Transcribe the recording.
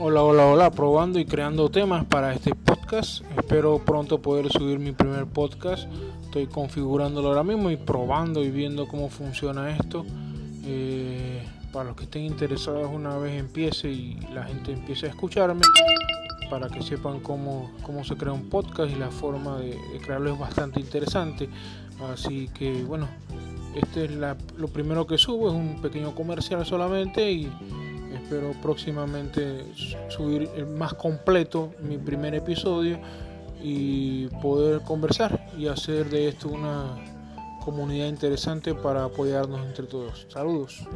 Hola, hola, hola, probando y creando temas para este podcast. Espero pronto poder subir mi primer podcast. Estoy configurándolo ahora mismo y probando y viendo cómo funciona esto. Eh, para los que estén interesados una vez empiece y la gente empiece a escucharme, para que sepan cómo, cómo se crea un podcast y la forma de, crearlo es bastante interesante. Así que bueno, este es lo primero que subo, es un pequeño comercial solamente y espero próximamente subir más completo mi primer episodio y poder conversar y hacer de esto una comunidad interesante para apoyarnos entre todos. Saludos.